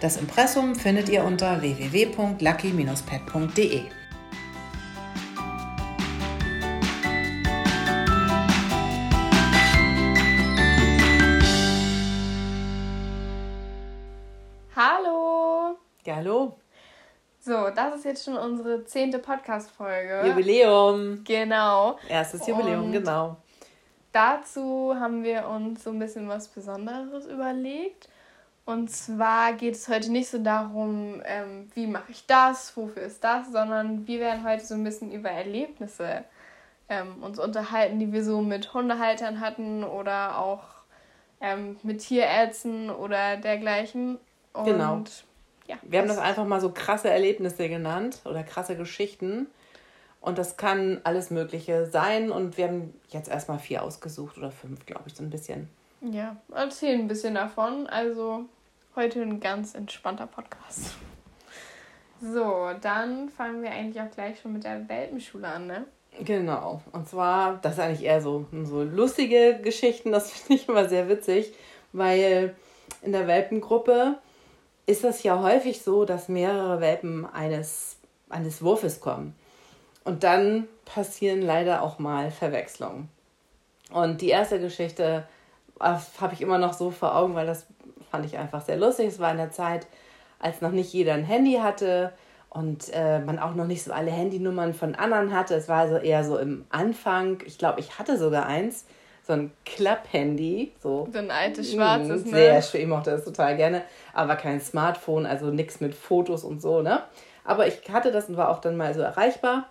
das Impressum findet ihr unter www.lucky-pet.de. Hallo! Ja, hallo! So, das ist jetzt schon unsere zehnte Podcast-Folge. Jubiläum! Genau. Erstes Jubiläum, Und genau. Dazu haben wir uns so ein bisschen was Besonderes überlegt. Und zwar geht es heute nicht so darum, ähm, wie mache ich das, wofür ist das, sondern wir werden heute so ein bisschen über Erlebnisse ähm, uns unterhalten, die wir so mit Hundehaltern hatten oder auch ähm, mit Tierärzten oder dergleichen. Und, genau. Ja, wir haben das einfach mal so krasse Erlebnisse genannt oder krasse Geschichten. Und das kann alles Mögliche sein. Und wir haben jetzt erstmal vier ausgesucht oder fünf, glaube ich, so ein bisschen. Ja, erzählen ein bisschen davon. Also Heute ein ganz entspannter Podcast. So, dann fangen wir eigentlich auch gleich schon mit der Welpenschule an, ne? Genau. Und zwar, das ist eigentlich eher so, so lustige Geschichten, das finde ich immer sehr witzig, weil in der Welpengruppe ist das ja häufig so, dass mehrere Welpen eines, eines Wurfes kommen. Und dann passieren leider auch mal Verwechslungen. Und die erste Geschichte habe ich immer noch so vor Augen, weil das fand ich einfach sehr lustig. Es war in der Zeit, als noch nicht jeder ein Handy hatte und äh, man auch noch nicht so alle Handynummern von anderen hatte. Es war also eher so im Anfang. Ich glaube, ich hatte sogar eins, so ein Klapp-Handy. So, so ein altes schwarzes, mh, Sehr schön, ich mochte das total gerne. Aber kein Smartphone, also nichts mit Fotos und so, ne? Aber ich hatte das und war auch dann mal so erreichbar.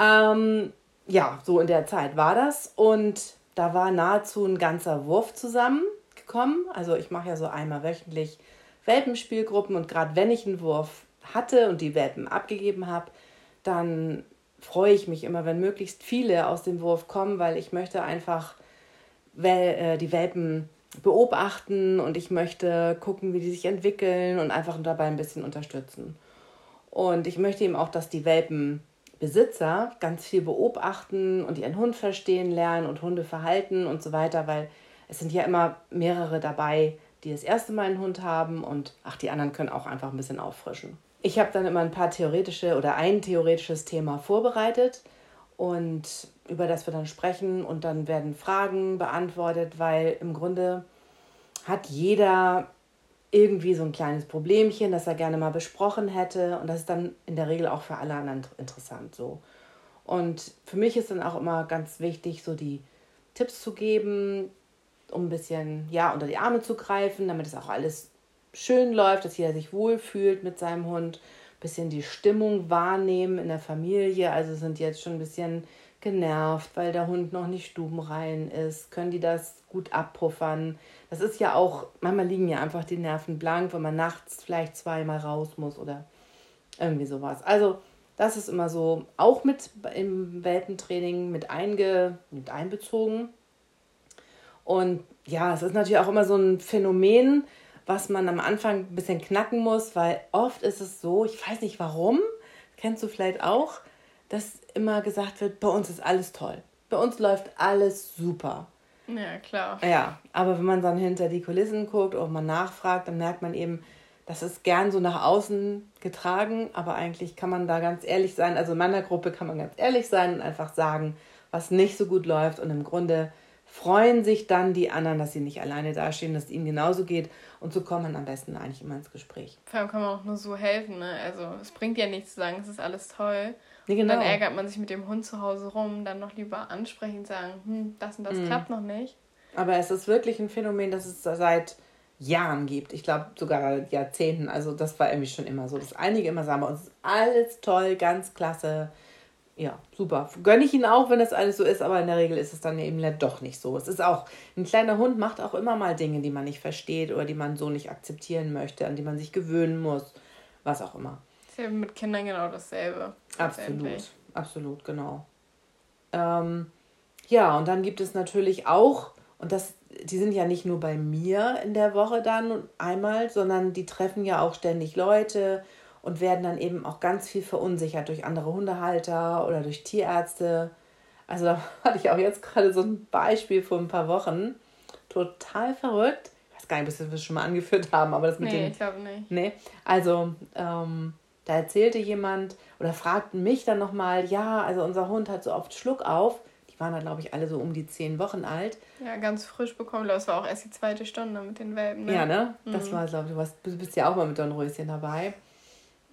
Ähm, ja, so in der Zeit war das. Und da war nahezu ein ganzer Wurf zusammen gekommen. Also ich mache ja so einmal wöchentlich Welpenspielgruppen und gerade wenn ich einen Wurf hatte und die Welpen abgegeben habe, dann freue ich mich immer, wenn möglichst viele aus dem Wurf kommen, weil ich möchte einfach äh, die Welpen beobachten und ich möchte gucken, wie die sich entwickeln und einfach dabei ein bisschen unterstützen. Und ich möchte eben auch, dass die Welpenbesitzer ganz viel beobachten und ihren Hund verstehen lernen und Hundeverhalten und so weiter, weil es sind ja immer mehrere dabei, die das erste Mal einen Hund haben und ach, die anderen können auch einfach ein bisschen auffrischen. Ich habe dann immer ein paar theoretische oder ein theoretisches Thema vorbereitet und über das wir dann sprechen und dann werden Fragen beantwortet, weil im Grunde hat jeder irgendwie so ein kleines Problemchen, das er gerne mal besprochen hätte und das ist dann in der Regel auch für alle anderen interessant so. Und für mich ist dann auch immer ganz wichtig, so die Tipps zu geben, um ein bisschen ja, unter die Arme zu greifen, damit es auch alles schön läuft, dass jeder sich wohlfühlt mit seinem Hund. Ein bisschen die Stimmung wahrnehmen in der Familie. Also sind jetzt schon ein bisschen genervt, weil der Hund noch nicht stubenrein ist. Können die das gut abpuffern? Das ist ja auch, manchmal liegen ja einfach die Nerven blank, wenn man nachts vielleicht zweimal raus muss oder irgendwie sowas. Also das ist immer so auch mit im Welpentraining mit, einge, mit einbezogen. Und ja, es ist natürlich auch immer so ein Phänomen, was man am Anfang ein bisschen knacken muss, weil oft ist es so, ich weiß nicht warum, kennst du vielleicht auch, dass immer gesagt wird, bei uns ist alles toll. Bei uns läuft alles super. Ja, klar. Ja, aber wenn man dann hinter die Kulissen guckt oder man nachfragt, dann merkt man eben, das ist gern so nach außen getragen, aber eigentlich kann man da ganz ehrlich sein. Also in meiner Gruppe kann man ganz ehrlich sein und einfach sagen, was nicht so gut läuft und im Grunde freuen sich dann die anderen, dass sie nicht alleine dastehen, dass es ihnen genauso geht. Und so kommt man am besten eigentlich immer ins Gespräch. Vor allem kann man auch nur so helfen. Ne? Also es bringt ja nichts zu sagen, es ist alles toll. genau. Und dann genau. ärgert man sich mit dem Hund zu Hause rum, dann noch lieber ansprechen, sagen, hm, das und das mhm. klappt noch nicht. Aber es ist wirklich ein Phänomen, das es seit Jahren gibt. Ich glaube sogar Jahrzehnten. Also das war irgendwie schon immer so, dass einige immer sagen, bei uns ist alles toll, ganz klasse. Ja, super. Gönne ich ihn auch, wenn das alles so ist, aber in der Regel ist es dann eben doch nicht so. Es ist auch, ein kleiner Hund macht auch immer mal Dinge, die man nicht versteht oder die man so nicht akzeptieren möchte, an die man sich gewöhnen muss, was auch immer. Ist ja mit Kindern genau dasselbe. Absolut, absolut, genau. Ähm, ja, und dann gibt es natürlich auch, und das die sind ja nicht nur bei mir in der Woche dann einmal, sondern die treffen ja auch ständig Leute und werden dann eben auch ganz viel verunsichert durch andere Hundehalter oder durch Tierärzte. Also da hatte ich auch jetzt gerade so ein Beispiel vor ein paar Wochen. Total verrückt. Ich weiß gar nicht, ob wir das schon mal angeführt haben, aber das mit nee, dem. Nee, ich glaube nicht. Nee. Also, ähm, da erzählte jemand oder fragten mich dann nochmal, ja, also unser Hund hat so oft Schluck auf die waren da, glaube ich, alle so um die zehn Wochen alt. Ja, ganz frisch bekommen. Das war auch erst die zweite Stunde mit den Welpen. Ne? Ja, ne? Mhm. Das war, glaube ich, du, warst, du bist ja auch mal mit Dornröschen dabei.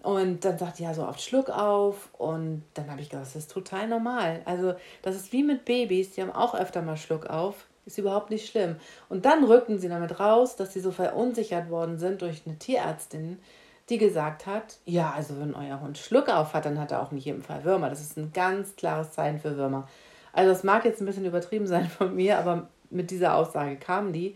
Und dann sagt die ja so oft Schluck auf. Und dann habe ich gedacht, das ist total normal. Also, das ist wie mit Babys, die haben auch öfter mal Schluck auf. Ist überhaupt nicht schlimm. Und dann rückten sie damit raus, dass sie so verunsichert worden sind durch eine Tierärztin, die gesagt hat, ja, also wenn euer Hund Schluck auf hat, dann hat er auch nicht jedem Fall Würmer. Das ist ein ganz klares Zeichen für Würmer. Also es mag jetzt ein bisschen übertrieben sein von mir, aber mit dieser Aussage kam die.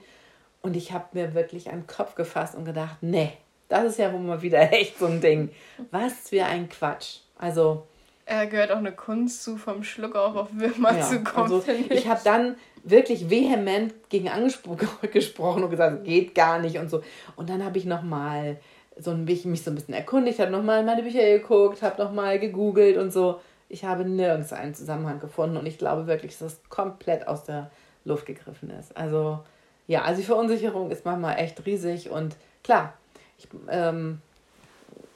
Und ich habe mir wirklich einen Kopf gefasst und gedacht, nee, das ist ja wohl mal wieder echt so ein Ding. Was für ein Quatsch. Also. Er gehört auch eine Kunst zu, vom Schluck auf auf Würmer ja, zu kommen. Also ich habe dann wirklich vehement gegen angesprochen und gesagt, geht gar nicht und so. Und dann habe ich nochmal so ein, mich so ein bisschen erkundigt, habe nochmal meine Bücher geguckt, habe nochmal gegoogelt und so. Ich habe nirgends einen Zusammenhang gefunden und ich glaube wirklich, dass es komplett aus der Luft gegriffen ist. Also ja, also die Verunsicherung ist manchmal echt riesig und klar, ich, ähm,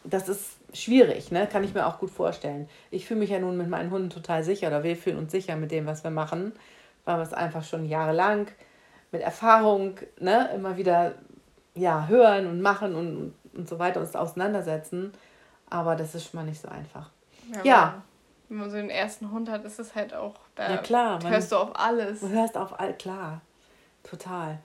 das ist schwierig, ne? kann ich mir auch gut vorstellen. Ich fühle mich ja nun mit meinen Hunden total sicher oder wir fühlen uns sicher mit dem, was wir machen, weil wir es einfach schon jahrelang mit Erfahrung ne, immer wieder ja, hören und machen und, und so weiter uns auseinandersetzen. Aber das ist schon mal nicht so einfach. Ja, ja wenn man so den ersten Hund hat, ist es halt auch, da ja, klar, hörst du auf alles. Du hörst auf all, klar, total.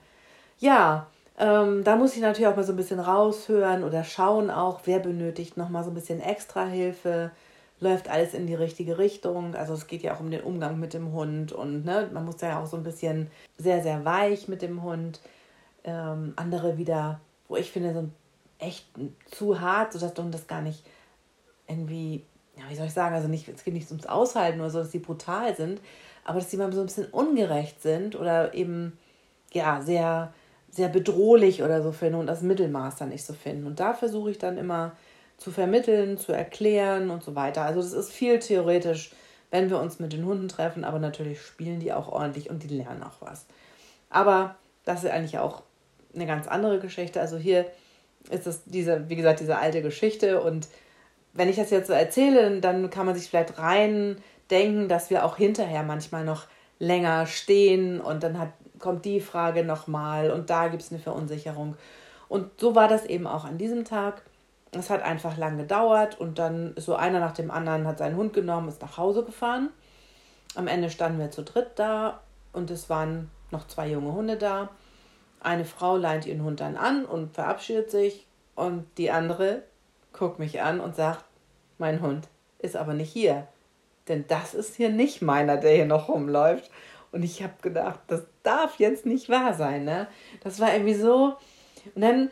Ja, ähm, da muss ich natürlich auch mal so ein bisschen raushören oder schauen auch, wer benötigt nochmal so ein bisschen extra Hilfe, läuft alles in die richtige Richtung. Also es geht ja auch um den Umgang mit dem Hund und ne, man muss ja auch so ein bisschen sehr, sehr weich mit dem Hund. Ähm, andere wieder, wo ich finde, so echt zu hart, sodass du das gar nicht irgendwie ja, wie soll ich sagen, also nicht, es geht nicht ums Aushalten oder so, dass sie brutal sind, aber dass sie mal so ein bisschen ungerecht sind oder eben, ja, sehr, sehr bedrohlich oder so finden und das Mittelmaß dann nicht so finden. Und da versuche ich dann immer zu vermitteln, zu erklären und so weiter. Also das ist viel theoretisch, wenn wir uns mit den Hunden treffen, aber natürlich spielen die auch ordentlich und die lernen auch was. Aber das ist eigentlich auch eine ganz andere Geschichte. Also hier ist es diese, wie gesagt, diese alte Geschichte und wenn ich das jetzt so erzähle, dann kann man sich vielleicht rein denken, dass wir auch hinterher manchmal noch länger stehen und dann hat, kommt die Frage nochmal und da gibt es eine Verunsicherung. Und so war das eben auch an diesem Tag. Es hat einfach lang gedauert und dann so einer nach dem anderen hat seinen Hund genommen, ist nach Hause gefahren. Am Ende standen wir zu dritt da und es waren noch zwei junge Hunde da. Eine Frau leint ihren Hund dann an und verabschiedet sich und die andere guckt mich an und sagt, mein Hund ist aber nicht hier. Denn das ist hier nicht meiner, der hier noch rumläuft. Und ich habe gedacht, das darf jetzt nicht wahr sein. Ne? Das war irgendwie so. Und dann,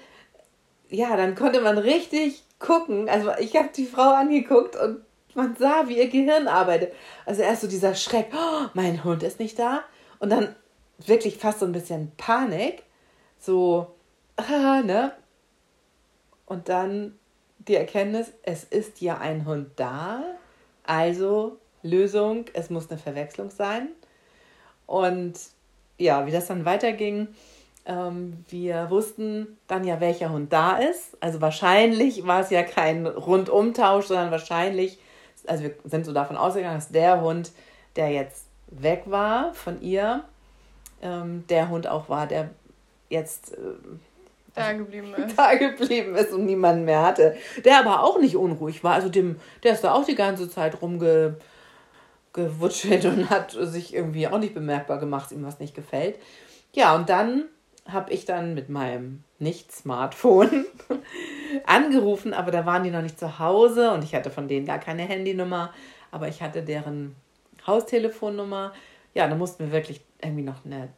ja, dann konnte man richtig gucken. Also ich habe die Frau angeguckt und man sah, wie ihr Gehirn arbeitet. Also erst so dieser Schreck, oh, mein Hund ist nicht da. Und dann wirklich fast so ein bisschen Panik. So, ah, ne? Und dann die Erkenntnis, es ist ja ein Hund da, also Lösung, es muss eine Verwechslung sein. Und ja, wie das dann weiterging, ähm, wir wussten dann ja, welcher Hund da ist. Also wahrscheinlich war es ja kein Rundumtausch, sondern wahrscheinlich, also wir sind so davon ausgegangen, dass der Hund, der jetzt weg war von ihr, ähm, der Hund auch war, der jetzt äh, da geblieben ist. Da geblieben ist und niemanden mehr hatte. Der aber auch nicht unruhig war. Also dem, der ist da auch die ganze Zeit rumgewutschelt und hat sich irgendwie auch nicht bemerkbar gemacht, ihm was nicht gefällt. Ja, und dann habe ich dann mit meinem Nicht-Smartphone angerufen, aber da waren die noch nicht zu Hause und ich hatte von denen gar keine Handynummer, aber ich hatte deren Haustelefonnummer. Ja, da mussten wir wirklich irgendwie noch eine,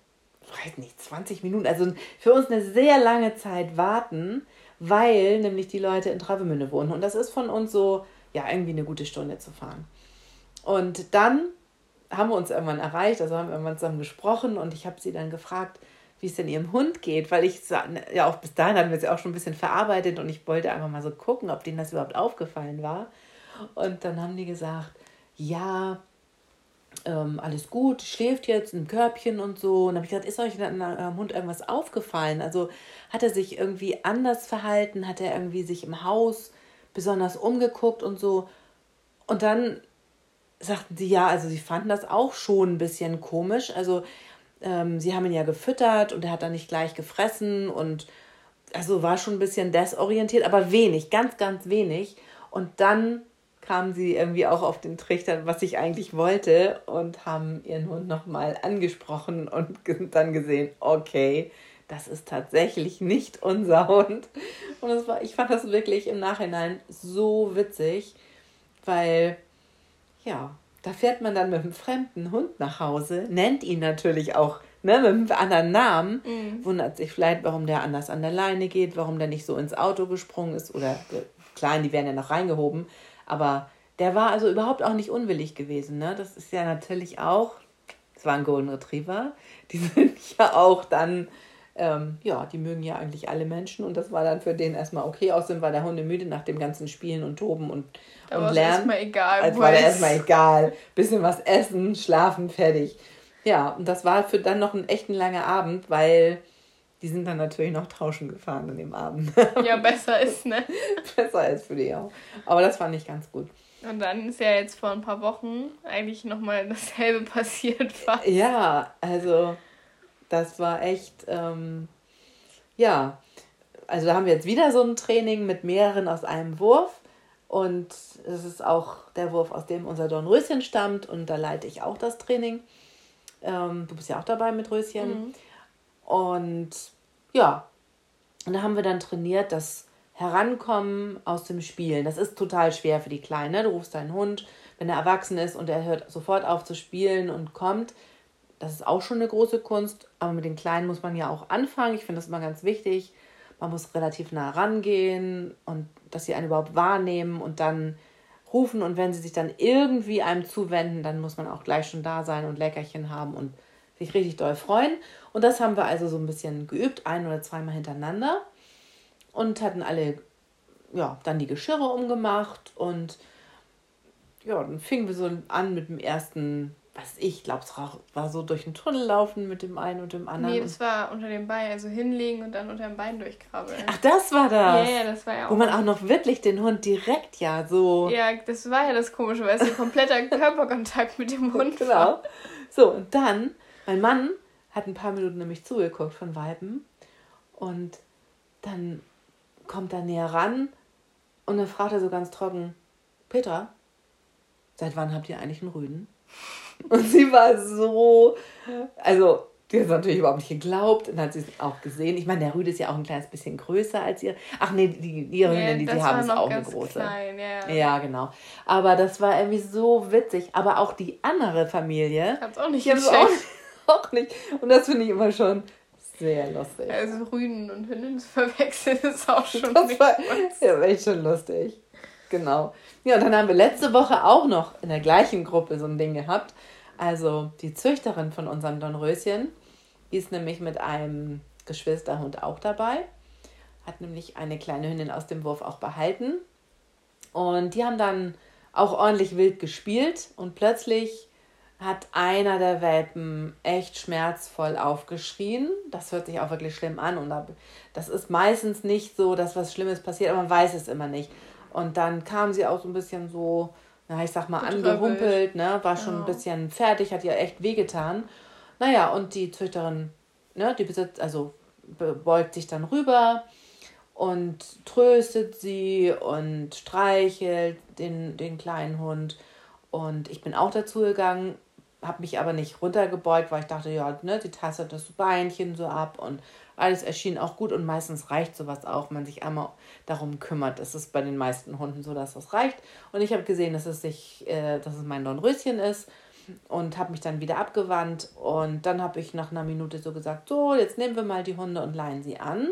weiß nicht, 20 Minuten, also für uns eine sehr lange Zeit warten, weil nämlich die Leute in Travemünde wohnen und das ist von uns so, ja, irgendwie eine gute Stunde zu fahren. Und dann haben wir uns irgendwann erreicht, also haben wir irgendwann zusammen gesprochen und ich habe sie dann gefragt, wie es denn ihrem Hund geht, weil ich ja auch bis dahin hatten wir ja auch schon ein bisschen verarbeitet und ich wollte einfach mal so gucken, ob denen das überhaupt aufgefallen war. Und dann haben die gesagt, ja, ähm, alles gut, schläft jetzt im Körbchen und so. Und dann habe ich gesagt, ist euch eurem Hund irgendwas aufgefallen? Also hat er sich irgendwie anders verhalten? Hat er irgendwie sich im Haus besonders umgeguckt und so? Und dann sagten sie, ja, also sie fanden das auch schon ein bisschen komisch. Also ähm, sie haben ihn ja gefüttert und er hat dann nicht gleich gefressen und also war schon ein bisschen desorientiert, aber wenig, ganz, ganz wenig. Und dann kamen sie irgendwie auch auf den Trichter, was ich eigentlich wollte und haben ihren Hund nochmal angesprochen und dann gesehen, okay, das ist tatsächlich nicht unser Hund. Und das war, ich fand das wirklich im Nachhinein so witzig, weil ja, da fährt man dann mit einem fremden Hund nach Hause, nennt ihn natürlich auch ne, mit einem anderen Namen, mhm. wundert sich vielleicht, warum der anders an der Leine geht, warum der nicht so ins Auto gesprungen ist oder klein, die werden ja noch reingehoben. Aber der war also überhaupt auch nicht unwillig gewesen. Ne? Das ist ja natürlich auch, es war ein Golden Retriever, die sind ja auch dann, ähm, ja, die mögen ja eigentlich alle Menschen und das war dann für den erstmal okay. Außerdem war der Hunde müde nach dem ganzen Spielen und Toben und, da und Lernen. erstmal egal. Also war erstmal egal. Bisschen was essen, schlafen, fertig. Ja, und das war für dann noch ein echt ein langer Abend, weil die sind dann natürlich noch tauschen gefahren an dem Abend. Ja, besser ist, ne? besser ist für die auch. Aber das fand ich ganz gut. Und dann ist ja jetzt vor ein paar Wochen eigentlich nochmal dasselbe passiert. Fast. Ja, also das war echt, ähm, ja, also da haben wir jetzt wieder so ein Training mit mehreren aus einem Wurf. Und es ist auch der Wurf, aus dem unser Dornröschen stammt. Und da leite ich auch das Training. Ähm, du bist ja auch dabei mit Röschen. Mhm. Und ja, und da haben wir dann trainiert, das Herankommen aus dem Spielen. Das ist total schwer für die Kleinen. Ne? Du rufst deinen Hund, wenn er erwachsen ist und er hört sofort auf zu spielen und kommt. Das ist auch schon eine große Kunst. Aber mit den Kleinen muss man ja auch anfangen. Ich finde das immer ganz wichtig. Man muss relativ nah rangehen und dass sie einen überhaupt wahrnehmen und dann rufen. Und wenn sie sich dann irgendwie einem zuwenden, dann muss man auch gleich schon da sein und Leckerchen haben und sich richtig doll freuen. Und das haben wir also so ein bisschen geübt, ein oder zweimal hintereinander und hatten alle ja, dann die Geschirre umgemacht und ja, dann fingen wir so an mit dem ersten, was ich glaube, es war so durch den Tunnel laufen mit dem einen und dem anderen. Nee, das war unter dem Bein, also hinlegen und dann unter dem Bein durchkrabbeln. Ach, das war das? Ja, ja, das war ja auch. Wo man auch noch wirklich den Hund direkt ja so. Ja, das war ja das Komische, weil es ein kompletter Körperkontakt mit dem Hund genau. war. So, und dann, mein Mann hat ein paar Minuten nämlich zugeguckt von Weiben und dann kommt er näher ran und dann fragt er so ganz trocken, Petra, seit wann habt ihr eigentlich einen Rüden? Und sie war so, also die hat es natürlich überhaupt nicht geglaubt und hat sie es auch gesehen. Ich meine, der Rüde ist ja auch ein kleines bisschen größer als ihr. Ach nee, die, die Hündin, yeah, die sie haben, ist auch eine große. Klein, ja. ja, genau. Aber das war irgendwie so witzig. Aber auch die andere Familie. Hat's auch nicht die auch, auch nicht. Und das finde ich immer schon sehr lustig. Also Rüden und Hündin zu verwechseln ist auch schon das war, Ja, echt schon lustig. Genau. Ja, und dann haben wir letzte Woche auch noch in der gleichen Gruppe so ein Ding gehabt. Also die Züchterin von unserem Dornröschen, ist nämlich mit einem Geschwisterhund auch dabei. Hat nämlich eine kleine Hündin aus dem Wurf auch behalten. Und die haben dann auch ordentlich wild gespielt und plötzlich hat einer der Welpen echt schmerzvoll aufgeschrien. Das hört sich auch wirklich schlimm an. Und das ist meistens nicht so, dass was Schlimmes passiert, aber man weiß es immer nicht. Und dann kam sie auch so ein bisschen so, na, ich sag mal, angehumpelt, ne? war schon ja. ein bisschen fertig, hat ihr echt wehgetan. Naja, und die Züchterin, ne, die besitzt, also beugt sich dann rüber und tröstet sie und streichelt den, den kleinen Hund. Und ich bin auch dazu gegangen, habe mich aber nicht runtergebeugt, weil ich dachte, ja, ne, die Tasse das Beinchen so ab und alles erschien auch gut und meistens reicht sowas auch, man sich einmal darum kümmert. Es ist bei den meisten Hunden so, dass das reicht. Und ich habe gesehen, dass es sich, äh, dass es mein Dornröschen ist und habe mich dann wieder abgewandt und dann habe ich nach einer Minute so gesagt, so, jetzt nehmen wir mal die Hunde und leihen sie an.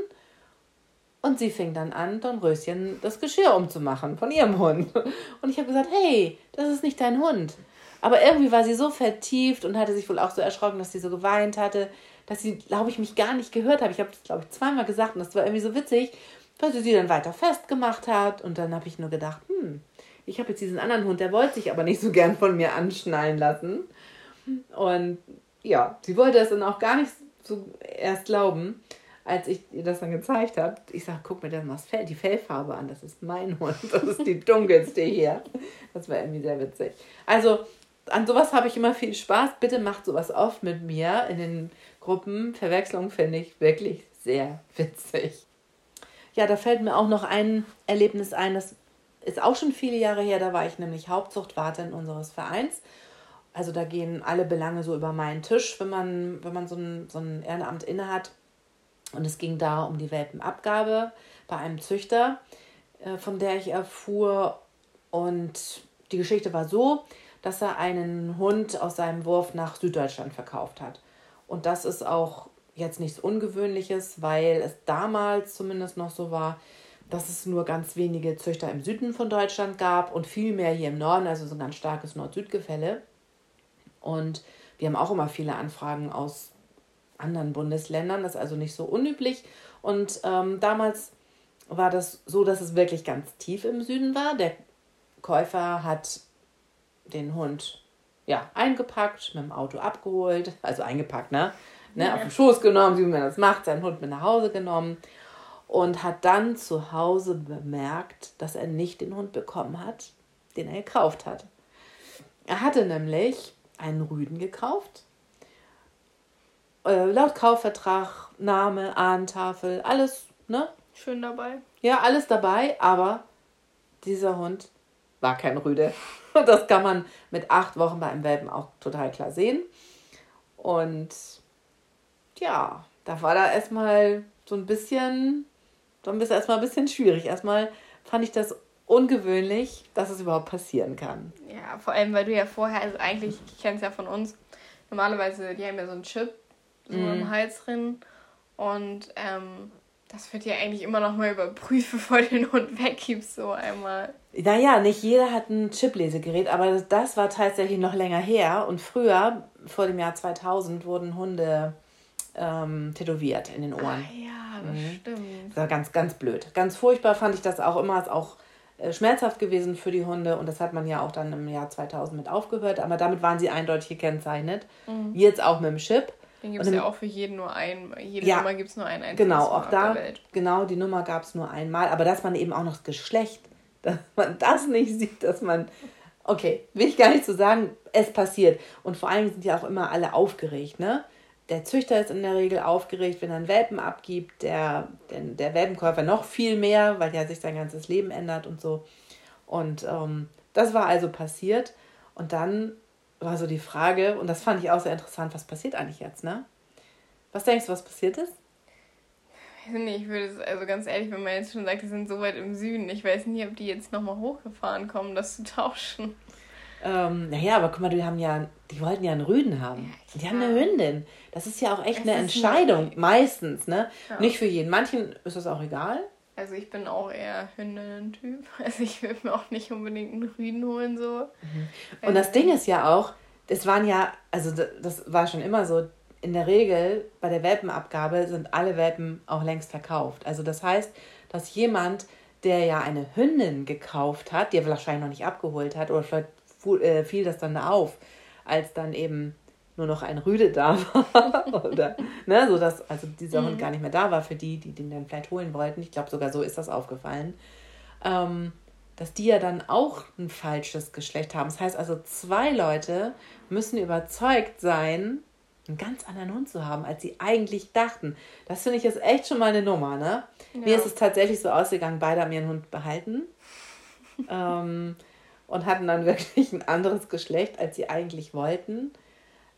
Und sie fing dann an, Dornröschen das Geschirr umzumachen von ihrem Hund. Und ich habe gesagt, hey, das ist nicht dein Hund. Aber irgendwie war sie so vertieft und hatte sich wohl auch so erschrocken, dass sie so geweint hatte, dass sie, glaube ich, mich gar nicht gehört habe. Ich habe das, glaube ich, zweimal gesagt und das war irgendwie so witzig, weil sie sie dann weiter festgemacht hat. Und dann habe ich nur gedacht, hm, ich habe jetzt diesen anderen Hund, der wollte sich aber nicht so gern von mir anschnallen lassen. Und ja, sie wollte es dann auch gar nicht so erst glauben, als ich ihr das dann gezeigt habe. Ich sage, guck mir das mal Fell, die Fellfarbe an, das ist mein Hund, das ist die dunkelste hier. Das war irgendwie sehr witzig. Also an sowas habe ich immer viel Spaß. Bitte macht sowas oft mit mir in den Gruppen. Verwechslung finde ich wirklich sehr witzig. Ja, da fällt mir auch noch ein Erlebnis ein, das ist auch schon viele Jahre her. Da war ich nämlich Hauptzuchtwartin unseres Vereins. Also da gehen alle Belange so über meinen Tisch, wenn man, wenn man so ein, so ein Ehrenamt innehat. Und es ging da um die Welpenabgabe bei einem Züchter, äh, von der ich erfuhr. Und die Geschichte war so, dass er einen Hund aus seinem Wurf nach Süddeutschland verkauft hat. Und das ist auch jetzt nichts Ungewöhnliches, weil es damals zumindest noch so war, dass es nur ganz wenige Züchter im Süden von Deutschland gab und viel mehr hier im Norden, also so ein ganz starkes Nord-Süd-Gefälle. Und wir haben auch immer viele Anfragen aus anderen Bundesländern, das ist also nicht so unüblich. Und ähm, damals war das so, dass es wirklich ganz tief im Süden war. Der Käufer hat den Hund ja, eingepackt, mit dem Auto abgeholt, also eingepackt, ne? ne ja. Auf den Schoß genommen, wie man das macht, seinen Hund mit nach Hause genommen und hat dann zu Hause bemerkt, dass er nicht den Hund bekommen hat, den er gekauft hat. Er hatte nämlich einen Rüden gekauft. Äh, laut Kaufvertrag, Name, Ahntafel, alles, ne? Schön dabei. Ja, alles dabei, aber dieser Hund war kein Rüde. Und das kann man mit acht Wochen bei einem Welpen auch total klar sehen. Und ja, da war da erstmal so ein bisschen, dann bist du erstmal ein bisschen schwierig. Erstmal fand ich das ungewöhnlich, dass es überhaupt passieren kann. Ja, vor allem, weil du ja vorher, also eigentlich, ich kenne es ja von uns, normalerweise, die haben ja so einen Chip so mm. im Hals drin und ähm, das wird ja eigentlich immer noch mal überprüft, bevor du den Hund weggibst, so einmal. Naja, nicht jeder hat ein Chip-Lesegerät, aber das war tatsächlich noch länger her. Und früher, vor dem Jahr 2000, wurden Hunde ähm, tätowiert in den Ohren. Ah, ja, das mhm. stimmt. Das war ganz, ganz blöd. Ganz furchtbar fand ich das auch immer. Ist auch äh, schmerzhaft gewesen für die Hunde. Und das hat man ja auch dann im Jahr 2000 mit aufgehört. Aber damit waren sie eindeutig gekennzeichnet. Mhm. Jetzt auch mit dem Chip. Den gibt es ja auch für jeden nur ein, jede ja, Nummer gibt es nur ein einziges Genau, auch da, genau, die Nummer gab es nur einmal, aber dass man eben auch noch das Geschlecht, dass man das nicht sieht, dass man, okay, will ich gar nicht so sagen, es passiert. Und vor allem sind ja auch immer alle aufgeregt, ne? Der Züchter ist in der Regel aufgeregt, wenn er einen Welpen abgibt, der, der, der Welpenkäufer noch viel mehr, weil der sich sein ganzes Leben ändert und so. Und ähm, das war also passiert. Und dann war so die Frage, und das fand ich auch sehr interessant, was passiert eigentlich jetzt, ne? Was denkst du, was passiert ist? Ich weiß nicht, ich würde es, also ganz ehrlich, wenn man jetzt schon sagt, die sind so weit im Süden, ich weiß nicht, ob die jetzt nochmal hochgefahren kommen, das zu tauschen. Ähm, naja, aber guck mal, die haben ja, die wollten ja einen Rüden haben. Ja, die haben eine Hündin. Das ist ja auch echt es eine Entscheidung, meistens, ne? Ja. Nicht für jeden. Manchen ist das auch egal. Also ich bin auch eher Hündinnen-Typ. Also ich würde mir auch nicht unbedingt einen Rüden holen so. Mhm. Und das Ding ist ja auch, es waren ja, also das war schon immer so, in der Regel bei der Welpenabgabe sind alle Welpen auch längst verkauft. Also das heißt, dass jemand, der ja eine Hündin gekauft hat, die er wahrscheinlich noch nicht abgeholt hat, oder vielleicht äh, fiel das dann da auf, als dann eben nur noch ein Rüde da war. oder, ne, so dass also dieser mhm. Hund gar nicht mehr da war für die, die den dann vielleicht holen wollten. Ich glaube, sogar so ist das aufgefallen. Ähm, dass die ja dann auch ein falsches Geschlecht haben. Das heißt also, zwei Leute müssen überzeugt sein, einen ganz anderen Hund zu haben, als sie eigentlich dachten. Das finde ich jetzt echt schon mal eine Nummer, ne? Ja. Mir ist es tatsächlich so ausgegangen, beide haben ihren Hund behalten. ähm, und hatten dann wirklich ein anderes Geschlecht, als sie eigentlich wollten.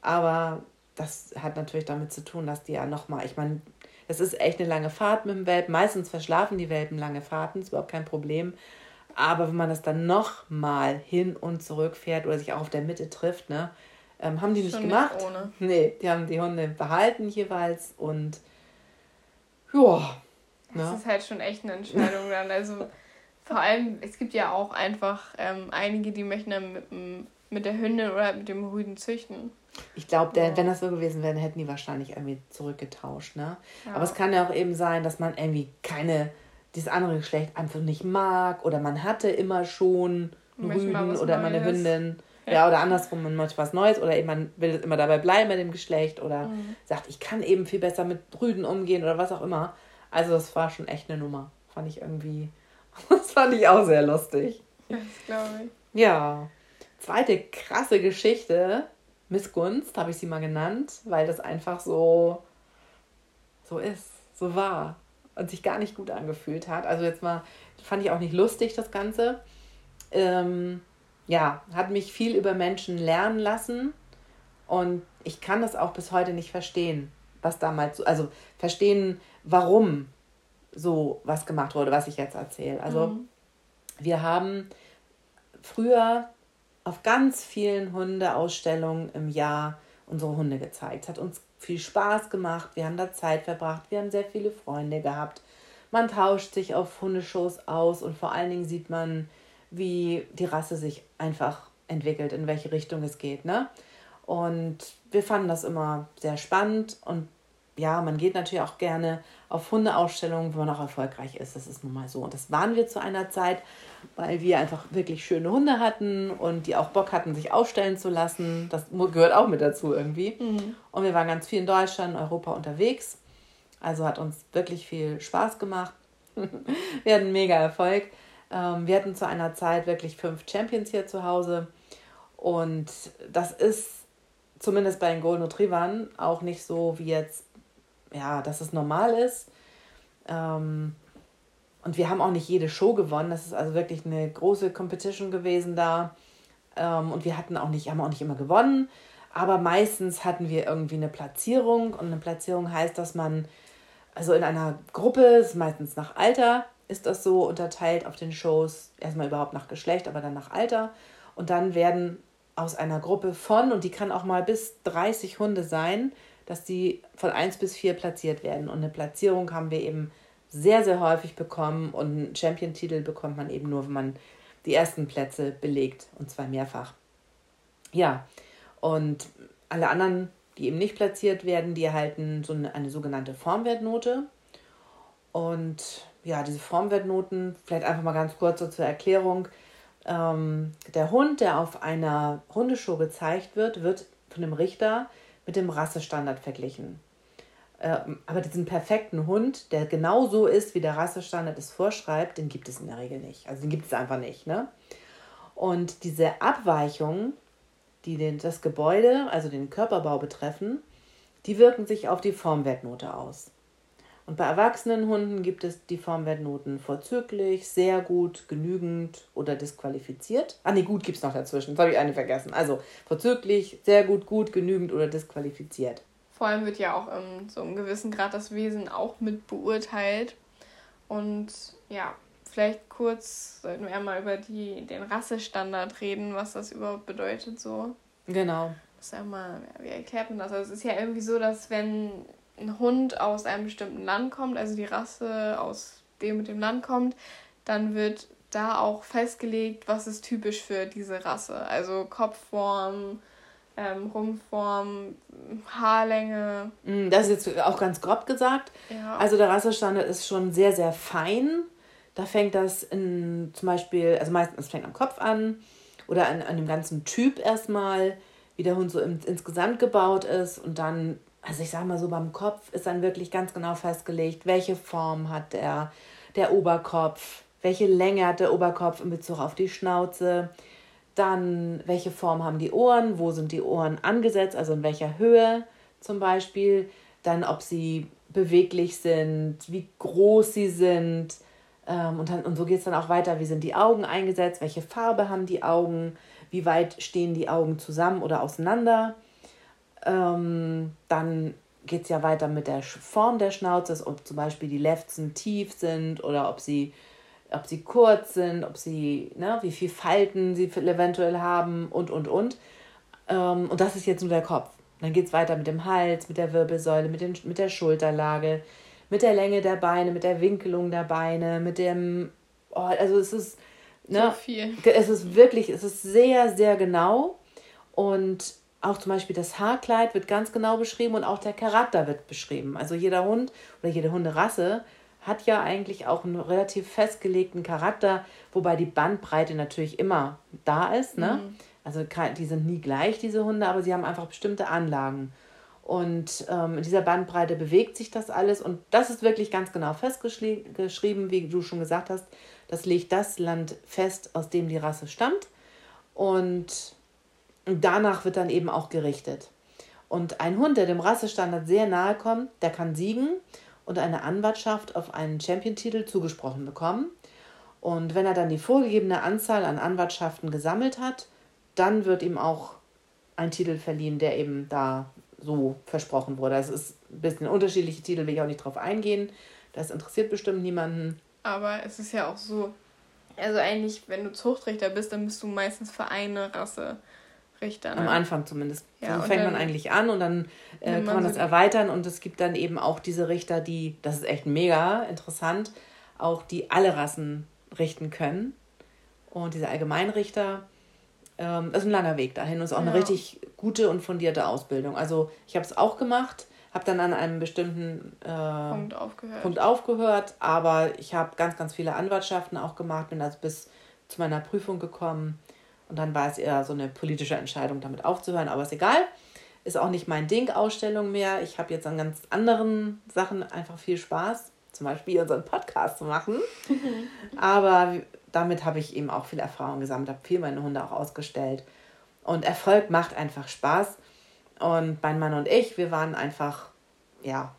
Aber das hat natürlich damit zu tun, dass die ja nochmal, ich meine, es ist echt eine lange Fahrt mit dem Welpen. Meistens verschlafen die Welpen lange Fahrten, ist überhaupt kein Problem. Aber wenn man das dann nochmal hin und zurück fährt oder sich auch auf der Mitte trifft, ne, ähm, haben die nicht Schon gemacht. Nicht ohne. Nee, die haben die Hunde behalten jeweils und ja. Das ne? ist halt schon echt eine Entscheidung dann. Also vor allem, es gibt ja auch einfach ähm, einige, die möchten dann mit, mit der Hündin oder mit dem Rüden züchten. Ich glaube, ja. wenn das so gewesen wäre, hätten die wahrscheinlich irgendwie zurückgetauscht. Ne? Ja. Aber es kann ja auch eben sein, dass man irgendwie keine, dieses andere Geschlecht einfach nicht mag oder man hatte immer schon einen Rüden oder immer eine Hündin. Ja, oder andersrum, man möchte was Neues oder eben man will immer dabei bleiben mit dem Geschlecht oder mhm. sagt, ich kann eben viel besser mit Rüden umgehen oder was auch immer. Also das war schon echt eine Nummer. Fand ich irgendwie, das fand ich auch sehr lustig. Das glaube ich. Ja. Zweite krasse Geschichte, Missgunst habe ich sie mal genannt, weil das einfach so, so ist, so war und sich gar nicht gut angefühlt hat. Also jetzt mal, fand ich auch nicht lustig, das Ganze. Ähm, ja, hat mich viel über Menschen lernen lassen und ich kann das auch bis heute nicht verstehen, was damals, also verstehen, warum so was gemacht wurde, was ich jetzt erzähle. Also mhm. wir haben früher auf ganz vielen Hundeausstellungen im Jahr unsere Hunde gezeigt. Hat uns viel Spaß gemacht, wir haben da Zeit verbracht, wir haben sehr viele Freunde gehabt. Man tauscht sich auf Hundeshows aus und vor allen Dingen sieht man, wie die Rasse sich einfach entwickelt, in welche Richtung es geht. Ne? Und wir fanden das immer sehr spannend und ja, man geht natürlich auch gerne auf Hundeausstellungen, wenn man auch erfolgreich ist. Das ist nun mal so. Und das waren wir zu einer Zeit, weil wir einfach wirklich schöne Hunde hatten und die auch Bock hatten, sich ausstellen zu lassen. Das gehört auch mit dazu irgendwie. Mhm. Und wir waren ganz viel in Deutschland, Europa unterwegs. Also hat uns wirklich viel Spaß gemacht. wir hatten mega Erfolg. Ähm, wir hatten zu einer Zeit wirklich fünf Champions hier zu Hause. Und das ist zumindest bei den Golden Retrievern auch nicht so wie jetzt, ja, dass es normal ist. Ähm, und wir haben auch nicht jede Show gewonnen. Das ist also wirklich eine große Competition gewesen da. Ähm, und wir hatten auch nicht, haben auch nicht immer gewonnen. Aber meistens hatten wir irgendwie eine Platzierung. Und eine Platzierung heißt, dass man, also in einer Gruppe, ist meistens nach Alter, ist das so unterteilt auf den Shows, erstmal überhaupt nach Geschlecht, aber dann nach Alter. Und dann werden aus einer Gruppe von, und die kann auch mal bis 30 Hunde sein, dass die von 1 bis 4 platziert werden. Und eine Platzierung haben wir eben sehr, sehr häufig bekommen. Und einen Champion-Titel bekommt man eben nur, wenn man die ersten Plätze belegt, und zwar mehrfach. Ja, und alle anderen, die eben nicht platziert werden, die erhalten so eine, eine sogenannte Formwertnote. Und ja, diese Formwertnoten, vielleicht einfach mal ganz kurz so zur Erklärung. Ähm, der Hund, der auf einer Hundeshow gezeigt wird, wird von dem Richter mit dem Rassestandard verglichen. Ähm, aber diesen perfekten Hund, der genau so ist, wie der Rassestandard es vorschreibt, den gibt es in der Regel nicht. Also den gibt es einfach nicht. Ne? Und diese Abweichungen, die den, das Gebäude, also den Körperbau betreffen, die wirken sich auf die Formwertnote aus. Und bei erwachsenen Hunden gibt es die Formwertnoten vorzüglich, sehr gut, genügend oder disqualifiziert. Ah, nee, gut gibt es noch dazwischen. Jetzt habe ich eine vergessen. Also vorzüglich, sehr gut, gut, genügend oder disqualifiziert. Vor allem wird ja auch in so einem gewissen Grad das Wesen auch mit beurteilt. Und ja, vielleicht kurz sollten wir einmal über die, den Rassestandard reden, was das überhaupt bedeutet so. Genau. Sag mal, wie erklärt man das? Also es ist ja irgendwie so, dass wenn ein Hund aus einem bestimmten Land kommt, also die Rasse aus dem mit dem Land kommt, dann wird da auch festgelegt, was ist typisch für diese Rasse. Also Kopfform, ähm, Rumpfform, Haarlänge. Mm, das ist jetzt auch ganz grob gesagt. Ja. Also der Rassestandard ist schon sehr, sehr fein. Da fängt das in, zum Beispiel, also meistens fängt am Kopf an oder an, an dem ganzen Typ erstmal, wie der Hund so im, insgesamt gebaut ist und dann also ich sage mal so, beim Kopf ist dann wirklich ganz genau festgelegt, welche Form hat der, der Oberkopf, welche Länge hat der Oberkopf in Bezug auf die Schnauze, dann welche Form haben die Ohren, wo sind die Ohren angesetzt, also in welcher Höhe zum Beispiel, dann ob sie beweglich sind, wie groß sie sind. Ähm, und, dann, und so geht es dann auch weiter. Wie sind die Augen eingesetzt? Welche Farbe haben die Augen? Wie weit stehen die Augen zusammen oder auseinander? Ähm, dann geht es ja weiter mit der Form der Schnauze, ob zum Beispiel die Lefzen tief sind oder ob sie, ob sie kurz sind, ob sie, ne, wie viel Falten sie eventuell haben und, und, und. Ähm, und das ist jetzt nur der Kopf. Dann geht es weiter mit dem Hals, mit der Wirbelsäule, mit, den, mit der Schulterlage, mit der Länge der Beine, mit der Winkelung der Beine, mit dem, oh, also es ist, ne, so viel. es ist wirklich, es ist sehr, sehr genau und auch zum Beispiel das Haarkleid wird ganz genau beschrieben und auch der Charakter wird beschrieben. Also jeder Hund oder jede Hunderasse hat ja eigentlich auch einen relativ festgelegten Charakter, wobei die Bandbreite natürlich immer da ist. Ne? Mhm. Also die sind nie gleich, diese Hunde, aber sie haben einfach bestimmte Anlagen. Und ähm, in dieser Bandbreite bewegt sich das alles. Und das ist wirklich ganz genau festgeschrieben, wie du schon gesagt hast. Das legt das Land fest, aus dem die Rasse stammt. Und danach wird dann eben auch gerichtet. Und ein Hund, der dem Rassestandard sehr nahe kommt, der kann siegen und eine Anwartschaft auf einen Champion-Titel zugesprochen bekommen. Und wenn er dann die vorgegebene Anzahl an Anwartschaften gesammelt hat, dann wird ihm auch ein Titel verliehen, der eben da so versprochen wurde. Es ist ein bisschen unterschiedliche Titel, will ich auch nicht drauf eingehen. Das interessiert bestimmt niemanden. Aber es ist ja auch so, also eigentlich, wenn du Zuchtrichter bist, dann bist du meistens für eine Rasse Richter. Ne? Am Anfang zumindest. Ja, so fängt man eigentlich an und dann äh, kann man das so erweitern und es gibt dann eben auch diese Richter, die, das ist echt mega interessant, auch die alle Rassen richten können. Und diese Allgemeinrichter, ähm, das ist ein langer Weg dahin und ist auch ja. eine richtig gute und fundierte Ausbildung. Also ich habe es auch gemacht, habe dann an einem bestimmten äh, Punkt, aufgehört. Punkt aufgehört, aber ich habe ganz, ganz viele Anwartschaften auch gemacht, bin also bis zu meiner Prüfung gekommen und dann war es eher so eine politische Entscheidung, damit aufzuhören, aber ist egal. Ist auch nicht mein Ding, Ausstellung mehr. Ich habe jetzt an ganz anderen Sachen einfach viel Spaß, zum Beispiel unseren Podcast zu machen. aber damit habe ich eben auch viel Erfahrung gesammelt, habe viel meine Hunde auch ausgestellt. Und Erfolg macht einfach Spaß. Und mein Mann und ich, wir waren einfach, ja,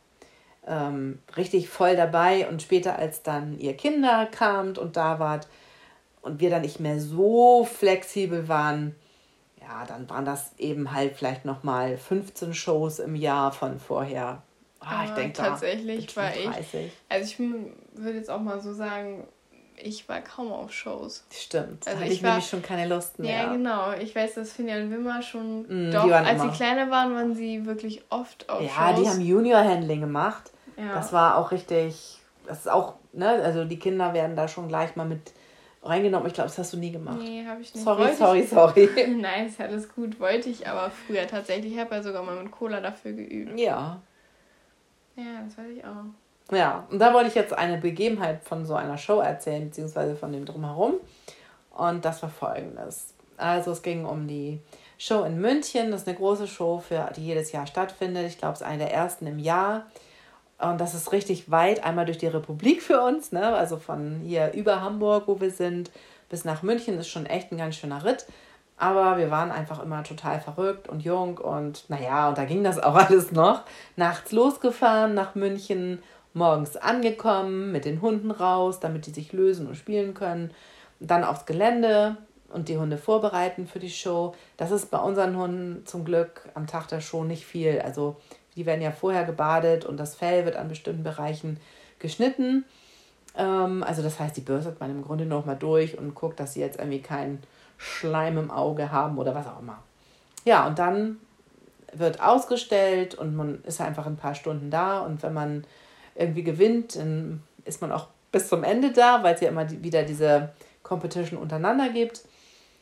ähm, richtig voll dabei. Und später, als dann ihr Kinder kamt und da wart und wir dann nicht mehr so flexibel waren, ja, dann waren das eben halt vielleicht nochmal 15 Shows im Jahr von vorher. Ah, ich denke tatsächlich war ich. Also ich würde jetzt auch mal so sagen, ich war kaum auf Shows. Stimmt. Also hatte ich, war, nämlich schon keine Lust mehr. Ja, genau. Ich weiß, dass Finja und Wimmer schon mm, doch, als immer. sie kleiner waren, waren sie wirklich oft auf ja, Shows. Ja, die haben Junior-Handling gemacht. Ja. Das war auch richtig, das ist auch, ne, also die Kinder werden da schon gleich mal mit reingenommen. Ich glaube, das hast du nie gemacht. Nee, habe ich nicht. Sorry, Wollte sorry, ich... sorry. Nein, ist alles gut. Wollte ich aber früher tatsächlich. Ich habe ja sogar mal mit Cola dafür geübt. Ja. Ja, das weiß ich auch. Ja, und da wollte ich jetzt eine Begebenheit von so einer Show erzählen, beziehungsweise von dem Drumherum. Und das war folgendes. Also es ging um die Show in München. Das ist eine große Show, für, die jedes Jahr stattfindet. Ich glaube, es ist eine der ersten im Jahr. Und das ist richtig weit, einmal durch die Republik für uns, ne? also von hier über Hamburg, wo wir sind, bis nach München ist schon echt ein ganz schöner Ritt. Aber wir waren einfach immer total verrückt und jung und naja, und da ging das auch alles noch. Nachts losgefahren nach München morgens angekommen, mit den Hunden raus, damit die sich lösen und spielen können. Dann aufs Gelände und die Hunde vorbereiten für die Show. Das ist bei unseren Hunden zum Glück am Tag der Show nicht viel. Also die werden ja vorher gebadet und das Fell wird an bestimmten Bereichen geschnitten. Ähm, also das heißt, die bürstet man im Grunde noch mal durch und guckt, dass sie jetzt irgendwie keinen Schleim im Auge haben oder was auch immer. Ja, und dann wird ausgestellt und man ist einfach ein paar Stunden da und wenn man irgendwie gewinnt, dann ist man auch bis zum Ende da, weil es ja immer wieder diese Competition untereinander gibt.